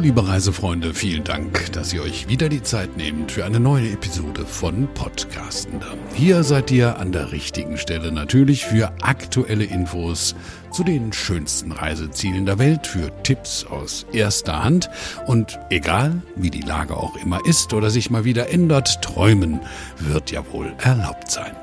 Liebe Reisefreunde, vielen Dank, dass ihr euch wieder die Zeit nehmt für eine neue Episode von Podcastender. Hier seid ihr an der richtigen Stelle natürlich für aktuelle Infos zu den schönsten Reisezielen der Welt, für Tipps aus erster Hand und egal wie die Lage auch immer ist oder sich mal wieder ändert, träumen wird ja wohl erlaubt sein.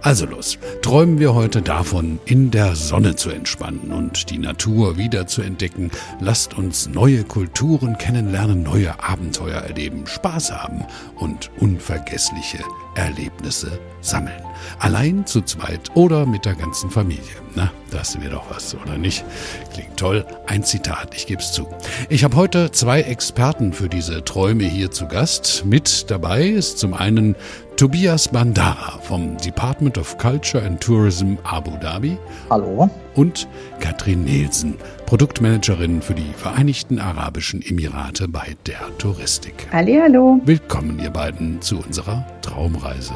Also los, träumen wir heute davon, in der Sonne zu entspannen und die Natur wieder zu entdecken. Lasst uns neue Kulturen kennenlernen, neue Abenteuer erleben, Spaß haben und unvergessliche Erlebnisse sammeln. Allein, zu zweit oder mit der ganzen Familie. Na, das wäre doch was, oder nicht? Klingt toll. Ein Zitat, ich gebe es zu. Ich habe heute zwei Experten für diese Träume hier zu Gast. Mit dabei ist zum einen Tobias Bandara vom Department of Culture and Tourism Abu Dhabi. Hallo. Und Katrin Nielsen, Produktmanagerin für die Vereinigten Arabischen Emirate bei der Touristik. Hallo. Willkommen ihr beiden zu unserer Traumreise.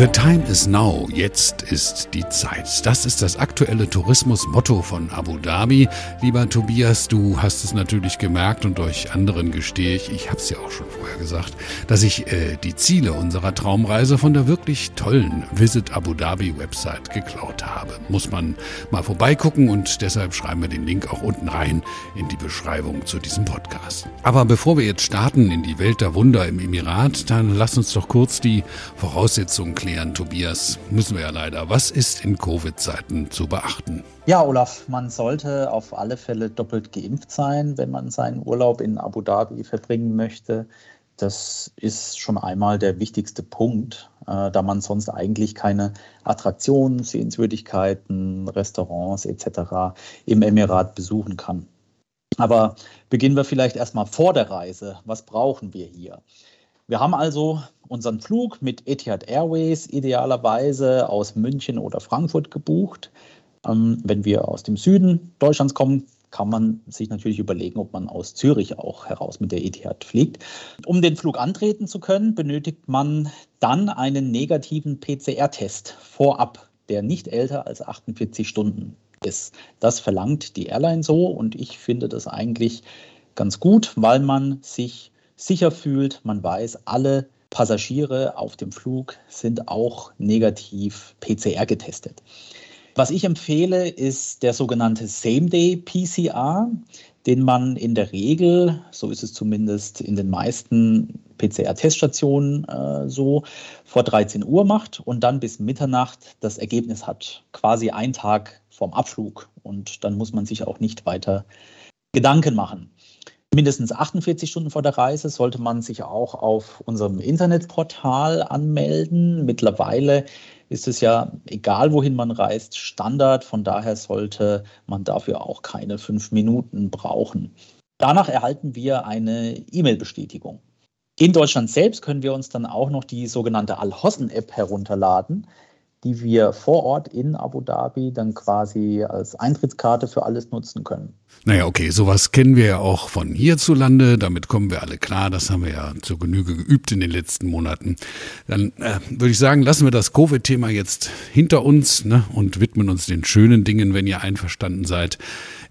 The time is now. Jetzt ist die Zeit. Das ist das aktuelle Tourismusmotto von Abu Dhabi. Lieber Tobias, du hast es natürlich gemerkt und euch anderen gestehe ich, ich habe es ja auch schon vorher gesagt, dass ich äh, die Ziele unserer Traumreise von der wirklich tollen Visit Abu Dhabi Website geklaut habe. Muss man mal vorbeigucken und deshalb schreiben wir den Link auch unten rein in die Beschreibung zu diesem Podcast. Aber bevor wir jetzt starten in die Welt der Wunder im Emirat, dann lass uns doch kurz die Voraussetzungen klären, Tobias. Müssen wir ja leider. Was ist in Covid-Zeiten zu beachten? Ja, Olaf, man sollte auf alle Fälle doppelt geimpft sein, wenn man seinen Urlaub in Abu Dhabi verbringen möchte. Das ist schon einmal der wichtigste Punkt, äh, da man sonst eigentlich keine Attraktionen, Sehenswürdigkeiten, Restaurants etc. im Emirat besuchen kann. Aber beginnen wir vielleicht erstmal vor der Reise. Was brauchen wir hier? Wir haben also unseren Flug mit Etihad Airways idealerweise aus München oder Frankfurt gebucht. Ähm, wenn wir aus dem Süden Deutschlands kommen, kann man sich natürlich überlegen, ob man aus Zürich auch heraus mit der Etihad fliegt. Um den Flug antreten zu können, benötigt man dann einen negativen PCR-Test vorab, der nicht älter als 48 Stunden ist. Das verlangt die Airline so und ich finde das eigentlich ganz gut, weil man sich sicher fühlt. Man weiß, alle Passagiere auf dem Flug sind auch negativ PCR getestet. Was ich empfehle, ist der sogenannte Same-Day-PCR, den man in der Regel, so ist es zumindest in den meisten PCR-Teststationen äh, so, vor 13 Uhr macht und dann bis Mitternacht das Ergebnis hat. Quasi ein Tag vorm Abflug. Und dann muss man sich auch nicht weiter Gedanken machen mindestens 48 Stunden vor der Reise sollte man sich auch auf unserem Internetportal anmelden. Mittlerweile ist es ja, egal wohin man reist, Standard. Von daher sollte man dafür auch keine fünf Minuten brauchen. Danach erhalten wir eine E-Mail-Bestätigung. In Deutschland selbst können wir uns dann auch noch die sogenannte Al-Hossen-App herunterladen die wir vor Ort in Abu Dhabi dann quasi als Eintrittskarte für alles nutzen können. Naja, okay, sowas kennen wir ja auch von hierzulande, damit kommen wir alle klar, das haben wir ja zur Genüge geübt in den letzten Monaten. Dann äh, würde ich sagen, lassen wir das Covid-Thema jetzt hinter uns ne, und widmen uns den schönen Dingen, wenn ihr einverstanden seid.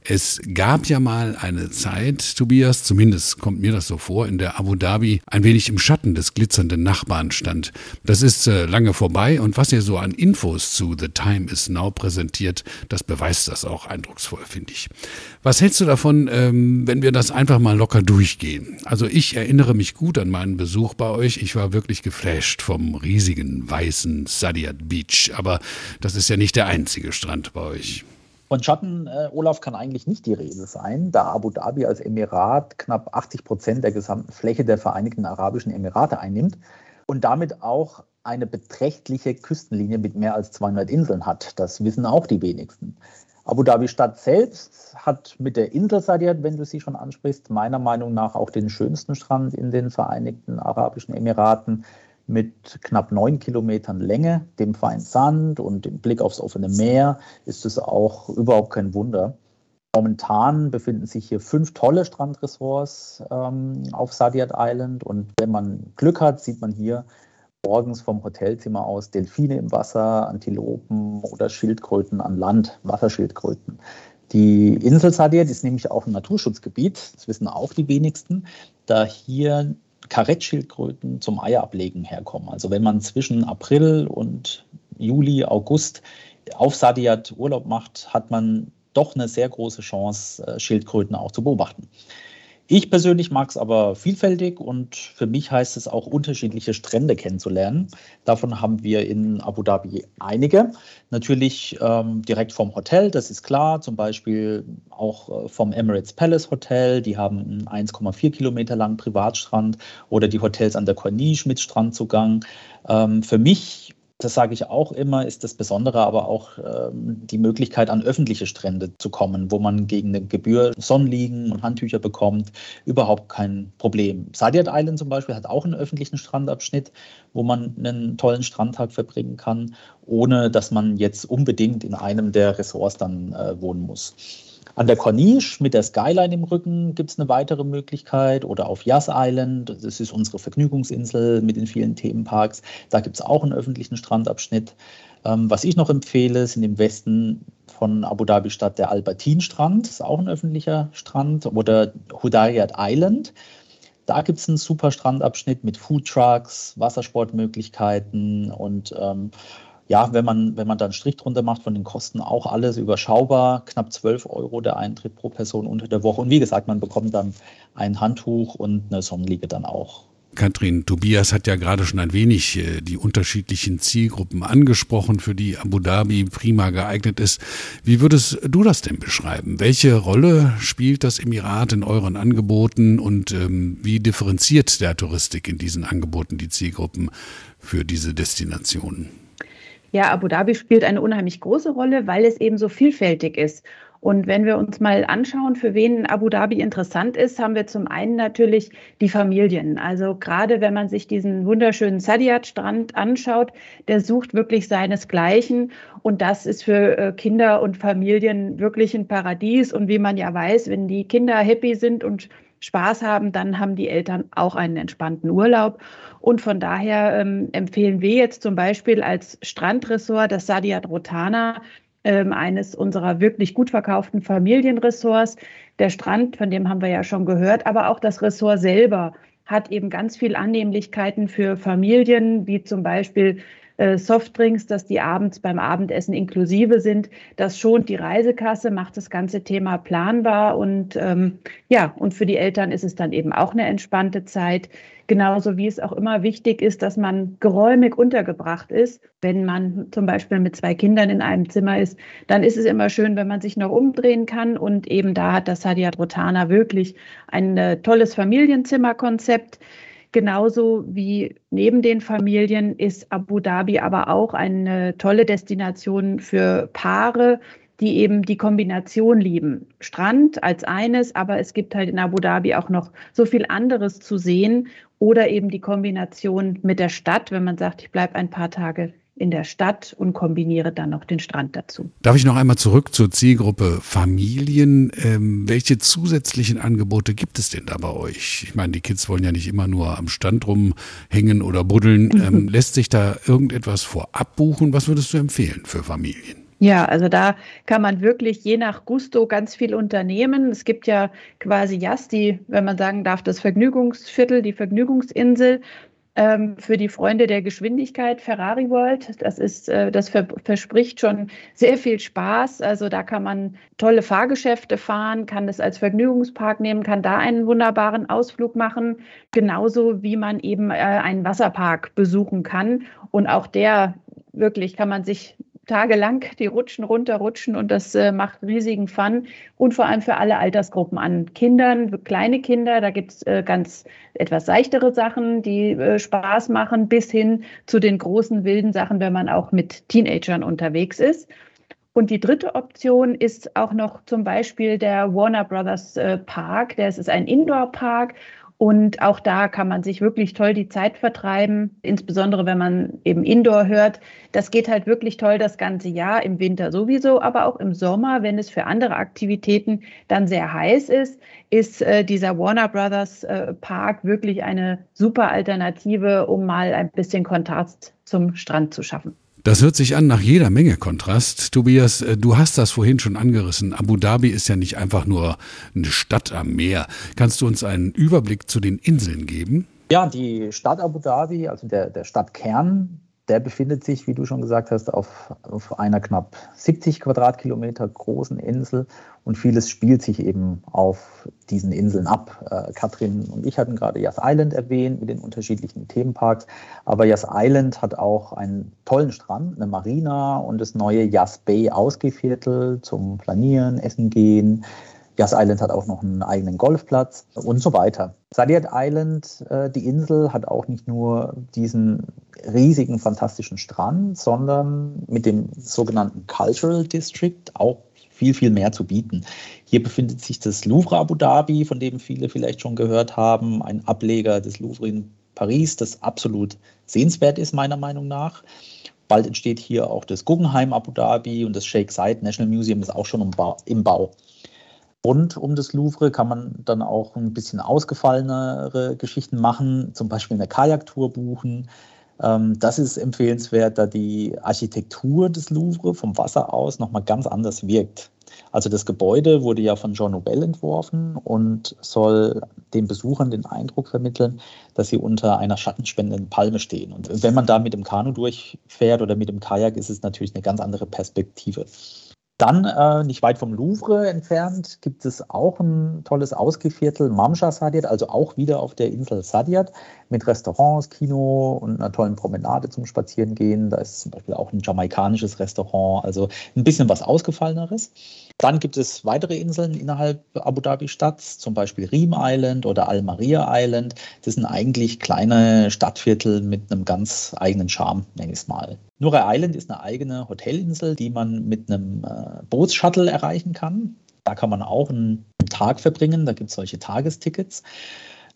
Es gab ja mal eine Zeit, Tobias, zumindest kommt mir das so vor, in der Abu Dhabi ein wenig im Schatten des glitzernden Nachbarn stand. Das ist äh, lange vorbei und was ihr so an Infos zu The Time is Now präsentiert, das beweist das auch eindrucksvoll, finde ich. Was hältst du davon, ähm, wenn wir das einfach mal locker durchgehen? Also ich erinnere mich gut an meinen Besuch bei euch. Ich war wirklich geflasht vom riesigen weißen Sadiat Beach. Aber das ist ja nicht der einzige Strand bei euch. Von Schatten, äh, Olaf, kann eigentlich nicht die Rede sein, da Abu Dhabi als Emirat knapp 80 Prozent der gesamten Fläche der Vereinigten Arabischen Emirate einnimmt und damit auch eine beträchtliche Küstenlinie mit mehr als 200 Inseln hat. Das wissen auch die wenigsten. Abu Dhabi Stadt selbst hat mit der Insel Sadiat, wenn du sie schon ansprichst, meiner Meinung nach auch den schönsten Strand in den Vereinigten Arabischen Emiraten mit knapp neun Kilometern Länge, dem feinen Sand und dem Blick aufs offene Meer ist es auch überhaupt kein Wunder. Momentan befinden sich hier fünf tolle Strandressorts ähm, auf Sadiat Island und wenn man Glück hat, sieht man hier morgens vom Hotelzimmer aus Delfine im Wasser, Antilopen oder Schildkröten an Land, Wasserschildkröten. Die Insel Sadiat ist nämlich auch ein Naturschutzgebiet, das wissen auch die wenigsten, da hier Karettschildkröten zum Eierablegen herkommen. Also wenn man zwischen April und Juli, August auf Sadiat Urlaub macht, hat man doch eine sehr große Chance, äh, Schildkröten auch zu beobachten. Ich persönlich mag es aber vielfältig und für mich heißt es auch unterschiedliche Strände kennenzulernen. Davon haben wir in Abu Dhabi einige. Natürlich ähm, direkt vom Hotel, das ist klar. Zum Beispiel auch äh, vom Emirates Palace Hotel. Die haben einen 1,4 Kilometer langen Privatstrand oder die Hotels an der Corniche mit Strandzugang. Ähm, für mich das sage ich auch immer, ist das Besondere aber auch ähm, die Möglichkeit, an öffentliche Strände zu kommen, wo man gegen eine Gebühr Sonnenliegen und Handtücher bekommt. Überhaupt kein Problem. Sadiat Island zum Beispiel hat auch einen öffentlichen Strandabschnitt, wo man einen tollen Strandtag verbringen kann, ohne dass man jetzt unbedingt in einem der Ressorts dann äh, wohnen muss. An der Corniche mit der Skyline im Rücken gibt es eine weitere Möglichkeit oder auf Yas Island, das ist unsere Vergnügungsinsel mit den vielen Themenparks, da gibt es auch einen öffentlichen Strandabschnitt. Ähm, was ich noch empfehle, sind im Westen von Abu Dhabi Stadt der Albertin-Strand, ist auch ein öffentlicher Strand, oder Hudayat Island. Da gibt es einen super Strandabschnitt mit Foodtrucks, Wassersportmöglichkeiten und ähm, ja, wenn man, wenn man dann einen Strich drunter macht von den Kosten, auch alles überschaubar, knapp 12 Euro der Eintritt pro Person unter der Woche. Und wie gesagt, man bekommt dann ein Handtuch und eine Sonnenliege dann auch. Katrin, Tobias hat ja gerade schon ein wenig äh, die unterschiedlichen Zielgruppen angesprochen, für die Abu Dhabi prima geeignet ist. Wie würdest du das denn beschreiben? Welche Rolle spielt das Emirat in euren Angeboten und ähm, wie differenziert der Touristik in diesen Angeboten die Zielgruppen für diese Destinationen? Ja, Abu Dhabi spielt eine unheimlich große Rolle, weil es eben so vielfältig ist. Und wenn wir uns mal anschauen, für wen Abu Dhabi interessant ist, haben wir zum einen natürlich die Familien. Also gerade wenn man sich diesen wunderschönen Sadiat-Strand anschaut, der sucht wirklich seinesgleichen. Und das ist für äh, Kinder und Familien wirklich ein Paradies. Und wie man ja weiß, wenn die Kinder happy sind und Spaß haben, dann haben die Eltern auch einen entspannten Urlaub. Und von daher ähm, empfehlen wir jetzt zum Beispiel als Strandressort das Sadiat Rotana, ähm, eines unserer wirklich gut verkauften Familienressorts. Der Strand, von dem haben wir ja schon gehört, aber auch das Ressort selber hat eben ganz viel Annehmlichkeiten für Familien, wie zum Beispiel äh, Softdrinks, dass die abends beim Abendessen inklusive sind. Das schont die Reisekasse, macht das ganze Thema planbar und ähm, ja, und für die Eltern ist es dann eben auch eine entspannte Zeit. Genauso wie es auch immer wichtig ist, dass man geräumig untergebracht ist. Wenn man zum Beispiel mit zwei Kindern in einem Zimmer ist, dann ist es immer schön, wenn man sich noch umdrehen kann. Und eben da hat das Hadiat Rotana wirklich ein äh, tolles Familienzimmerkonzept. Genauso wie neben den Familien ist Abu Dhabi aber auch eine tolle Destination für Paare, die eben die Kombination lieben. Strand als eines, aber es gibt halt in Abu Dhabi auch noch so viel anderes zu sehen oder eben die Kombination mit der Stadt, wenn man sagt, ich bleibe ein paar Tage in der Stadt und kombiniere dann noch den Strand dazu. Darf ich noch einmal zurück zur Zielgruppe Familien? Ähm, welche zusätzlichen Angebote gibt es denn da bei euch? Ich meine, die Kids wollen ja nicht immer nur am Stand rumhängen oder buddeln. Ähm, lässt sich da irgendetwas vorab buchen? Was würdest du empfehlen für Familien? Ja, also da kann man wirklich je nach Gusto ganz viel unternehmen. Es gibt ja quasi Jas, die, wenn man sagen darf, das Vergnügungsviertel, die Vergnügungsinsel, ähm, für die Freunde der Geschwindigkeit Ferrari World. Das ist, äh, das verspricht schon sehr viel Spaß. Also da kann man tolle Fahrgeschäfte fahren, kann das als Vergnügungspark nehmen, kann da einen wunderbaren Ausflug machen, genauso wie man eben äh, einen Wasserpark besuchen kann. Und auch der wirklich kann man sich tagelang die Rutschen runterrutschen und das äh, macht riesigen Fun und vor allem für alle Altersgruppen an Kindern, kleine Kinder, da gibt es äh, ganz etwas seichtere Sachen, die äh, Spaß machen, bis hin zu den großen wilden Sachen, wenn man auch mit Teenagern unterwegs ist. Und die dritte Option ist auch noch zum Beispiel der Warner Brothers äh, Park. Das ist ein Indoor-Park und auch da kann man sich wirklich toll die Zeit vertreiben, insbesondere wenn man eben Indoor hört. Das geht halt wirklich toll das ganze Jahr, im Winter sowieso, aber auch im Sommer, wenn es für andere Aktivitäten dann sehr heiß ist, ist äh, dieser Warner Brothers äh, Park wirklich eine super Alternative, um mal ein bisschen Kontrast zum Strand zu schaffen. Das hört sich an nach jeder Menge Kontrast. Tobias, äh, du hast das vorhin schon angerissen. Abu Dhabi ist ja nicht einfach nur eine Stadt am Meer. Kannst du uns einen Überblick zu den Inseln geben? Ja, die Stadt Abu Dhabi, also der, der Stadtkern, der befindet sich, wie du schon gesagt hast, auf, auf einer knapp 70 Quadratkilometer großen Insel und vieles spielt sich eben auf diesen Inseln ab. Äh, Katrin und ich hatten gerade Yas Island erwähnt mit den unterschiedlichen Themenparks, aber Yas Island hat auch einen tollen Strand, eine Marina und das neue Yas Bay Ausgehviertel zum Planieren, Essen gehen. Yas Island hat auch noch einen eigenen Golfplatz und so weiter. Salyut Island, äh, die Insel, hat auch nicht nur diesen riesigen, fantastischen Strand, sondern mit dem sogenannten Cultural District auch viel, viel mehr zu bieten. Hier befindet sich das Louvre Abu Dhabi, von dem viele vielleicht schon gehört haben, ein Ableger des Louvre in Paris, das absolut sehenswert ist, meiner Meinung nach. Bald entsteht hier auch das Guggenheim Abu Dhabi und das Sheikh Zayed National Museum ist auch schon im Bau. Rund um das Louvre kann man dann auch ein bisschen ausgefallenere Geschichten machen, zum Beispiel eine Kajaktour buchen. Ähm, das ist empfehlenswert, da die Architektur des Louvre vom Wasser aus nochmal ganz anders wirkt. Also das Gebäude wurde ja von Jean Nouvel entworfen und soll den Besuchern den Eindruck vermitteln, dass sie unter einer schattenspendenden Palme stehen. Und wenn man da mit dem Kanu durchfährt oder mit dem Kajak, ist es natürlich eine ganz andere Perspektive. Dann, äh, nicht weit vom Louvre entfernt, gibt es auch ein tolles Ausgeviertel, Mamsha Sadiat, also auch wieder auf der Insel Sadiat, mit Restaurants, Kino und einer tollen Promenade zum Spazierengehen. Da ist zum Beispiel auch ein jamaikanisches Restaurant, also ein bisschen was Ausgefalleneres. Dann gibt es weitere Inseln innerhalb Abu Dhabi Stadt, zum Beispiel Reem Island oder Al Maria Island. Das sind eigentlich kleine Stadtviertel mit einem ganz eigenen Charme, nenne ich es mal. Nure Island ist eine eigene Hotelinsel, die man mit einem äh, Bootsshuttle erreichen kann. Da kann man auch einen Tag verbringen, da gibt es solche Tagestickets.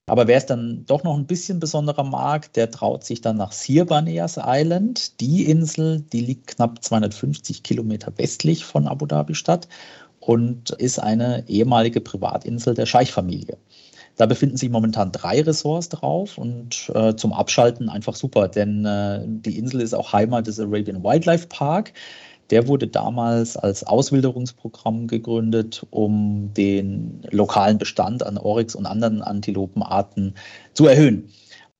Aber wer es dann doch noch ein bisschen besonderer mag, der traut sich dann nach Sirbaneas Island. Die Insel, die liegt knapp 250 Kilometer westlich von Abu Dhabi Stadt und ist eine ehemalige Privatinsel der Scheichfamilie. Da befinden sich momentan drei Ressorts drauf und äh, zum Abschalten einfach super, denn äh, die Insel ist auch Heimat des Arabian Wildlife Park. Der wurde damals als Auswilderungsprogramm gegründet, um den lokalen Bestand an Oryx und anderen Antilopenarten zu erhöhen.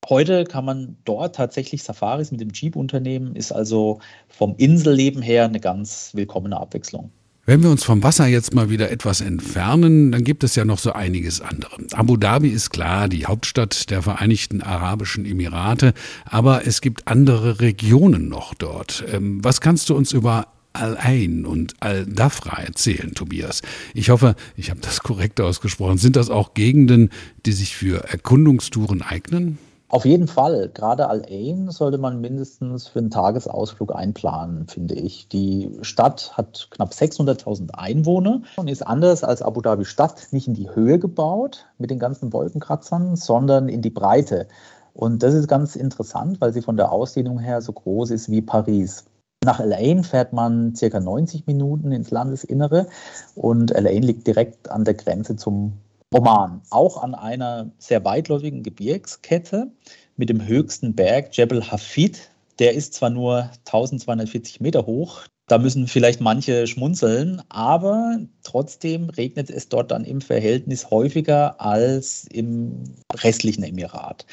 Heute kann man dort tatsächlich Safaris mit dem Jeep unternehmen, ist also vom Inselleben her eine ganz willkommene Abwechslung. Wenn wir uns vom Wasser jetzt mal wieder etwas entfernen, dann gibt es ja noch so einiges andere. Abu Dhabi ist klar die Hauptstadt der Vereinigten Arabischen Emirate, aber es gibt andere Regionen noch dort. Ähm, was kannst du uns über Al-Ain und Al-Dafra erzählen, Tobias. Ich hoffe, ich habe das korrekt ausgesprochen. Sind das auch Gegenden, die sich für Erkundungstouren eignen? Auf jeden Fall. Gerade Al-Ain sollte man mindestens für einen Tagesausflug einplanen, finde ich. Die Stadt hat knapp 600.000 Einwohner und ist anders als Abu Dhabi Stadt nicht in die Höhe gebaut mit den ganzen Wolkenkratzern, sondern in die Breite. Und das ist ganz interessant, weil sie von der Ausdehnung her so groß ist wie Paris. Nach El Ain fährt man circa 90 Minuten ins Landesinnere und El Ain liegt direkt an der Grenze zum Oman, auch an einer sehr weitläufigen Gebirgskette mit dem höchsten Berg Jebel Hafid. Der ist zwar nur 1240 Meter hoch, da müssen vielleicht manche schmunzeln, aber trotzdem regnet es dort dann im Verhältnis häufiger als im restlichen Emirat.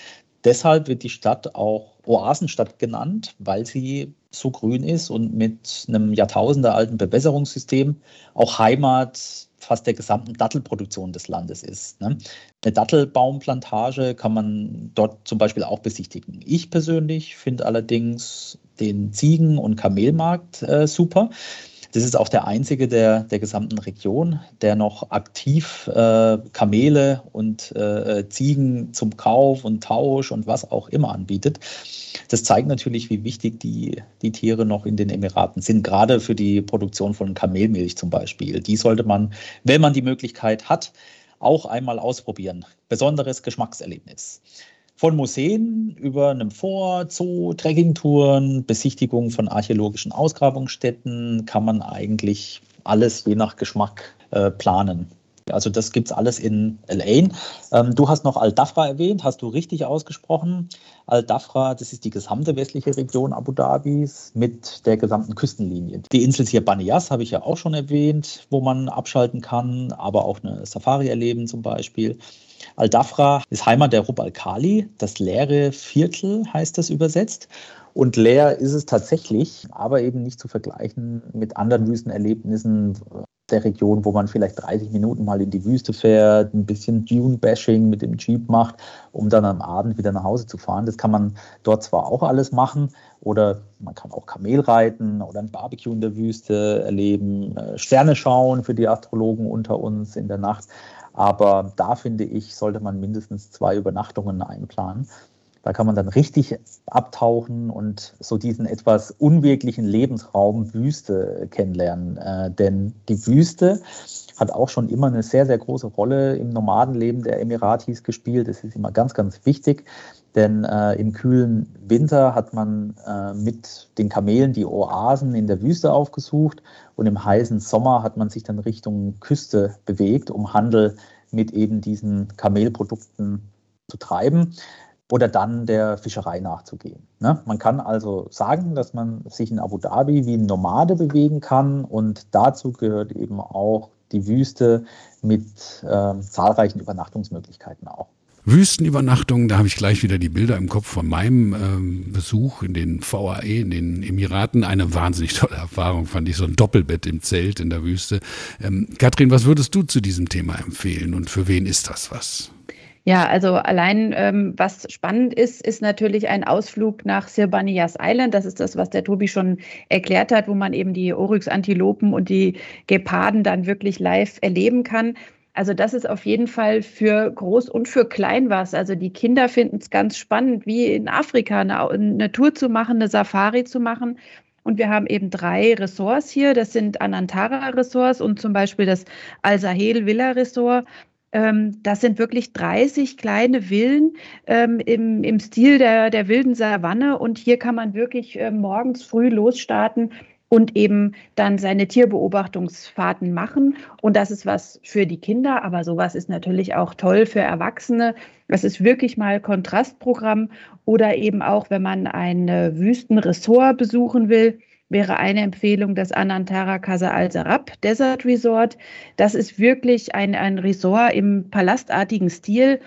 Deshalb wird die Stadt auch Oasenstadt genannt, weil sie so grün ist und mit einem jahrtausendealten Bewässerungssystem auch Heimat fast der gesamten Dattelproduktion des Landes ist. Ne? Eine Dattelbaumplantage kann man dort zum Beispiel auch besichtigen. Ich persönlich finde allerdings den Ziegen- und Kamelmarkt äh, super. Das ist auch der einzige der, der gesamten Region, der noch aktiv äh, Kamele und äh, Ziegen zum Kauf und Tausch und was auch immer anbietet. Das zeigt natürlich, wie wichtig die, die Tiere noch in den Emiraten sind, gerade für die Produktion von Kamelmilch zum Beispiel. Die sollte man, wenn man die Möglichkeit hat, auch einmal ausprobieren. Besonderes Geschmackserlebnis. Von Museen über einem Fort, Zoo, Trekkingtouren, Besichtigung von archäologischen Ausgrabungsstätten kann man eigentlich alles je nach Geschmack äh, planen. Also das gibt es alles in LA. Ähm, du hast noch Al-Dafra erwähnt, hast du richtig ausgesprochen. Al-Dafra, das ist die gesamte westliche Region Abu Dhabis mit der gesamten Küstenlinie. Die Insel hier Banias habe ich ja auch schon erwähnt, wo man abschalten kann, aber auch eine Safari erleben zum Beispiel. Al-Dafra ist Heimat der Rub al-Khali, das leere Viertel heißt das übersetzt. Und leer ist es tatsächlich, aber eben nicht zu vergleichen mit anderen Wüstenerlebnissen der Region, wo man vielleicht 30 Minuten mal in die Wüste fährt, ein bisschen Dune-Bashing mit dem Jeep macht, um dann am Abend wieder nach Hause zu fahren. Das kann man dort zwar auch alles machen oder man kann auch Kamel reiten oder ein Barbecue in der Wüste erleben, äh, Sterne schauen für die Astrologen unter uns in der Nacht. Aber da finde ich, sollte man mindestens zwei Übernachtungen einplanen. Da kann man dann richtig abtauchen und so diesen etwas unwirklichen Lebensraum Wüste kennenlernen. Äh, denn die Wüste hat auch schon immer eine sehr, sehr große Rolle im Nomadenleben der Emiratis gespielt. Das ist immer ganz, ganz wichtig. Denn äh, im kühlen Winter hat man äh, mit den Kamelen die Oasen in der Wüste aufgesucht und im heißen Sommer hat man sich dann Richtung Küste bewegt, um Handel mit eben diesen Kamelprodukten zu treiben oder dann der Fischerei nachzugehen. Ne? Man kann also sagen, dass man sich in Abu Dhabi wie ein Nomade bewegen kann und dazu gehört eben auch die Wüste mit äh, zahlreichen Übernachtungsmöglichkeiten auch. Wüstenübernachtung, da habe ich gleich wieder die Bilder im Kopf von meinem ähm, Besuch in den VAE, in den Emiraten. Eine wahnsinnig tolle Erfahrung, fand ich, so ein Doppelbett im Zelt in der Wüste. Ähm, Katrin, was würdest du zu diesem Thema empfehlen und für wen ist das was? Ja, also allein ähm, was spannend ist, ist natürlich ein Ausflug nach Sirbanias Island. Das ist das, was der Tobi schon erklärt hat, wo man eben die Oryx-Antilopen und die Geparden dann wirklich live erleben kann. Also das ist auf jeden Fall für groß und für klein was. Also die Kinder finden es ganz spannend, wie in Afrika eine, eine Tour zu machen, eine Safari zu machen. Und wir haben eben drei Ressorts hier. Das sind Anantara Ressorts und zum Beispiel das Al-Sahel Villa Resort. Ähm, das sind wirklich 30 kleine Villen ähm, im, im Stil der, der wilden Savanne. Und hier kann man wirklich äh, morgens früh losstarten und eben dann seine Tierbeobachtungsfahrten machen. Und das ist was für die Kinder, aber sowas ist natürlich auch toll für Erwachsene. Das ist wirklich mal Kontrastprogramm oder eben auch, wenn man ein Wüstenressort besuchen will, wäre eine Empfehlung das Anantara Casa Al Sarab Desert Resort. Das ist wirklich ein, ein Resort im palastartigen Stil.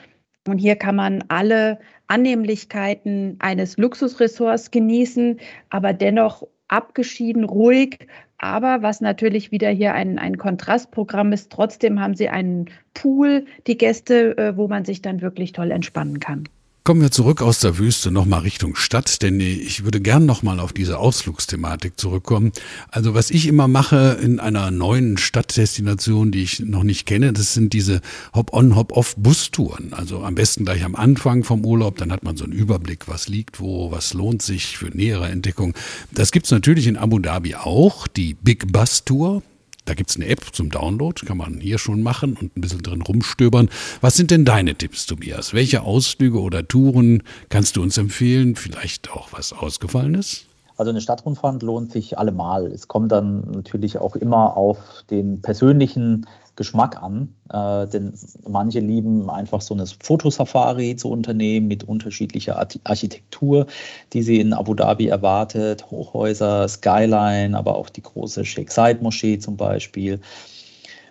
Und hier kann man alle Annehmlichkeiten eines Luxusressorts genießen, aber dennoch abgeschieden, ruhig. Aber was natürlich wieder hier ein, ein Kontrastprogramm ist, trotzdem haben sie einen Pool, die Gäste, äh, wo man sich dann wirklich toll entspannen kann. Kommen wir zurück aus der Wüste nochmal Richtung Stadt, denn ich würde gern nochmal auf diese Ausflugsthematik zurückkommen. Also was ich immer mache in einer neuen Stadtdestination, die ich noch nicht kenne, das sind diese Hop-on, Hop-off-Bustouren. Also am besten gleich am Anfang vom Urlaub, dann hat man so einen Überblick, was liegt wo, was lohnt sich für nähere Entdeckung. Das gibt's natürlich in Abu Dhabi auch, die Big Bus Tour. Da gibt's eine App zum Download, kann man hier schon machen und ein bisschen drin rumstöbern. Was sind denn deine Tipps, Tobias? Welche Ausflüge oder Touren kannst du uns empfehlen? Vielleicht auch was Ausgefallenes? Also eine Stadtrundfahrt lohnt sich allemal. Es kommt dann natürlich auch immer auf den persönlichen Geschmack an, äh, denn manche lieben einfach so eine Fotosafari zu unternehmen mit unterschiedlicher Architektur, die sie in Abu Dhabi erwartet, Hochhäuser, Skyline, aber auch die große Sheikh Zayed Moschee zum Beispiel.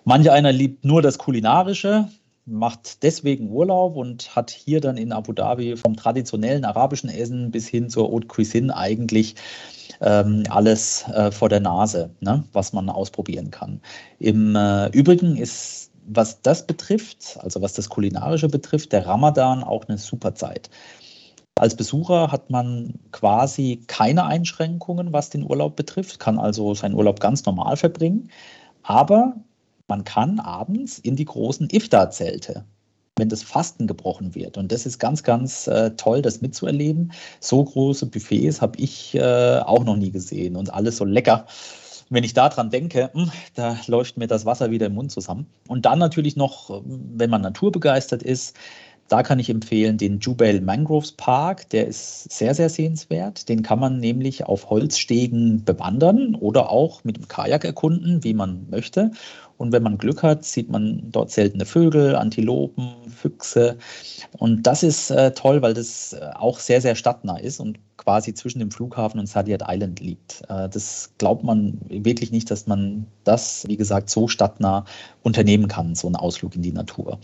Manch einer liebt nur das Kulinarische, macht deswegen Urlaub und hat hier dann in Abu Dhabi vom traditionellen arabischen Essen bis hin zur Haute Cuisine eigentlich ähm, alles äh, vor der Nase, ne, was man ausprobieren kann. Im äh, Übrigen ist, was das betrifft, also was das Kulinarische betrifft, der Ramadan auch eine super Zeit. Als Besucher hat man quasi keine Einschränkungen, was den Urlaub betrifft, kann also seinen Urlaub ganz normal verbringen. Aber man kann abends in die großen Iftar-Zelte wenn das Fasten gebrochen wird. Und das ist ganz, ganz äh, toll, das mitzuerleben. So große Buffets habe ich äh, auch noch nie gesehen und alles so lecker. Wenn ich daran denke, hm, da läuft mir das Wasser wieder im Mund zusammen. Und dann natürlich noch, wenn man naturbegeistert ist, da kann ich empfehlen den Jubail Mangroves Park. Der ist sehr, sehr sehenswert. Den kann man nämlich auf Holzstegen bewandern oder auch mit dem Kajak erkunden, wie man möchte. Und wenn man Glück hat, sieht man dort seltene Vögel, Antilopen, Füchse. Und das ist äh, toll, weil das äh, auch sehr, sehr stadtnah ist und quasi zwischen dem Flughafen und Sadyat Island liegt. Äh, das glaubt man wirklich nicht, dass man das, wie gesagt, so stadtnah unternehmen kann, so einen Ausflug in die Natur.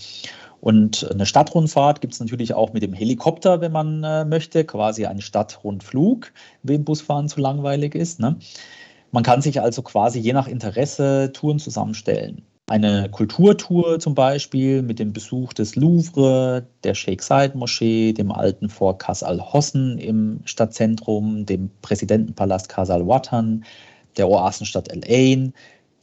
Und eine Stadtrundfahrt gibt es natürlich auch mit dem Helikopter, wenn man äh, möchte, quasi ein Stadtrundflug, wem Busfahren zu langweilig ist. Ne? Man kann sich also quasi je nach Interesse Touren zusammenstellen. Eine Kulturtour zum Beispiel mit dem Besuch des Louvre, der Sheikh Zayed Moschee, dem alten Fort Qas al-Hosn im Stadtzentrum, dem Präsidentenpalast Qas al-Watan, der Oasenstadt El Ain,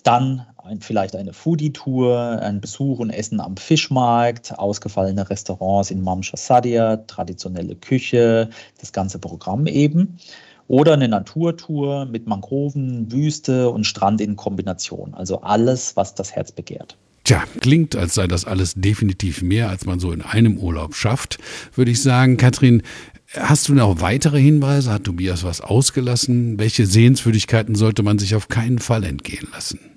dann ein, vielleicht eine Foodie-Tour, ein Besuch und Essen am Fischmarkt, ausgefallene Restaurants in Mamsha Sadia, traditionelle Küche, das ganze Programm eben. Oder eine Naturtour mit Mangroven, Wüste und Strand in Kombination. Also alles, was das Herz begehrt. Tja, klingt, als sei das alles definitiv mehr, als man so in einem Urlaub schafft, würde ich sagen. Katrin, hast du noch weitere Hinweise? Hat Tobias was ausgelassen? Welche Sehenswürdigkeiten sollte man sich auf keinen Fall entgehen lassen?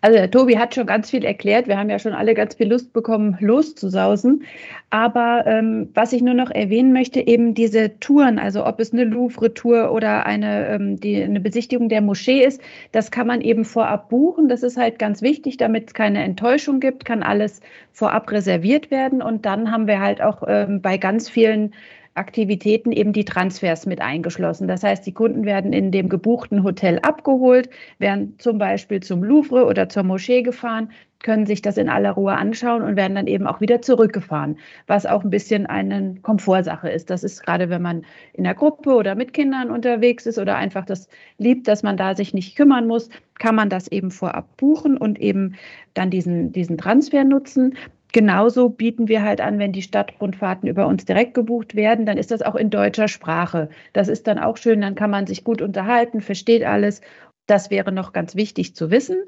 Also Tobi hat schon ganz viel erklärt. Wir haben ja schon alle ganz viel Lust bekommen, loszusausen. Aber ähm, was ich nur noch erwähnen möchte, eben diese Touren, also ob es eine Louvre-Tour oder eine, ähm, die, eine Besichtigung der Moschee ist, das kann man eben vorab buchen. Das ist halt ganz wichtig, damit es keine Enttäuschung gibt, kann alles vorab reserviert werden. Und dann haben wir halt auch ähm, bei ganz vielen Aktivitäten eben die Transfers mit eingeschlossen. Das heißt, die Kunden werden in dem gebuchten Hotel abgeholt, werden zum Beispiel zum Louvre oder zur Moschee gefahren, können sich das in aller Ruhe anschauen und werden dann eben auch wieder zurückgefahren, was auch ein bisschen eine Komfortsache ist. Das ist gerade, wenn man in der Gruppe oder mit Kindern unterwegs ist oder einfach das liebt, dass man da sich nicht kümmern muss, kann man das eben vorab buchen und eben dann diesen, diesen Transfer nutzen. Genauso bieten wir halt an, wenn die Stadtrundfahrten über uns direkt gebucht werden, dann ist das auch in deutscher Sprache. Das ist dann auch schön, dann kann man sich gut unterhalten, versteht alles. Das wäre noch ganz wichtig zu wissen.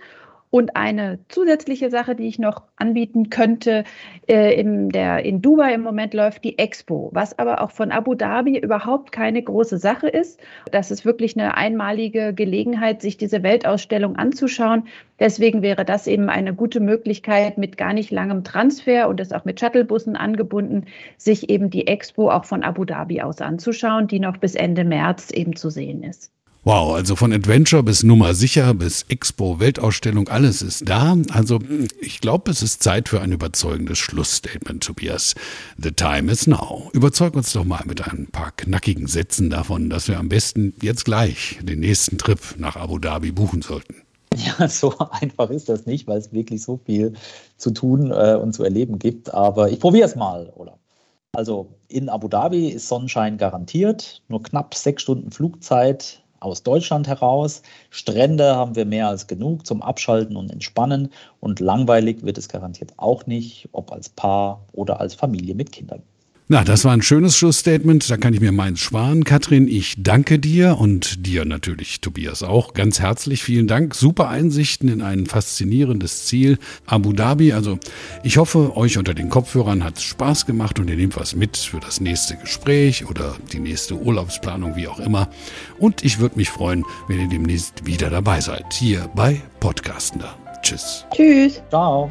Und eine zusätzliche Sache, die ich noch anbieten könnte, äh, in, der, in Dubai im Moment läuft die Expo, was aber auch von Abu Dhabi überhaupt keine große Sache ist. Das ist wirklich eine einmalige Gelegenheit, sich diese Weltausstellung anzuschauen. Deswegen wäre das eben eine gute Möglichkeit, mit gar nicht langem Transfer und das auch mit Shuttlebussen angebunden, sich eben die Expo auch von Abu Dhabi aus anzuschauen, die noch bis Ende März eben zu sehen ist. Wow, also von Adventure bis Nummer sicher bis Expo, Weltausstellung, alles ist da. Also ich glaube, es ist Zeit für ein überzeugendes Schlussstatement, Tobias. The time is now. Überzeug uns doch mal mit ein paar knackigen Sätzen davon, dass wir am besten jetzt gleich den nächsten Trip nach Abu Dhabi buchen sollten. Ja, so einfach ist das nicht, weil es wirklich so viel zu tun äh, und zu erleben gibt. Aber ich probiere es mal, oder? Also in Abu Dhabi ist Sonnenschein garantiert, nur knapp sechs Stunden Flugzeit aus Deutschland heraus. Strände haben wir mehr als genug zum Abschalten und Entspannen und langweilig wird es garantiert auch nicht, ob als Paar oder als Familie mit Kindern. Na, das war ein schönes Schlussstatement. Da kann ich mir meins sparen. Katrin, ich danke dir und dir natürlich, Tobias, auch ganz herzlich. Vielen Dank. Super Einsichten in ein faszinierendes Ziel, Abu Dhabi. Also, ich hoffe, euch unter den Kopfhörern hat es Spaß gemacht und ihr nehmt was mit für das nächste Gespräch oder die nächste Urlaubsplanung, wie auch immer. Und ich würde mich freuen, wenn ihr demnächst wieder dabei seid, hier bei Podcastender. Tschüss. Tschüss. Ciao.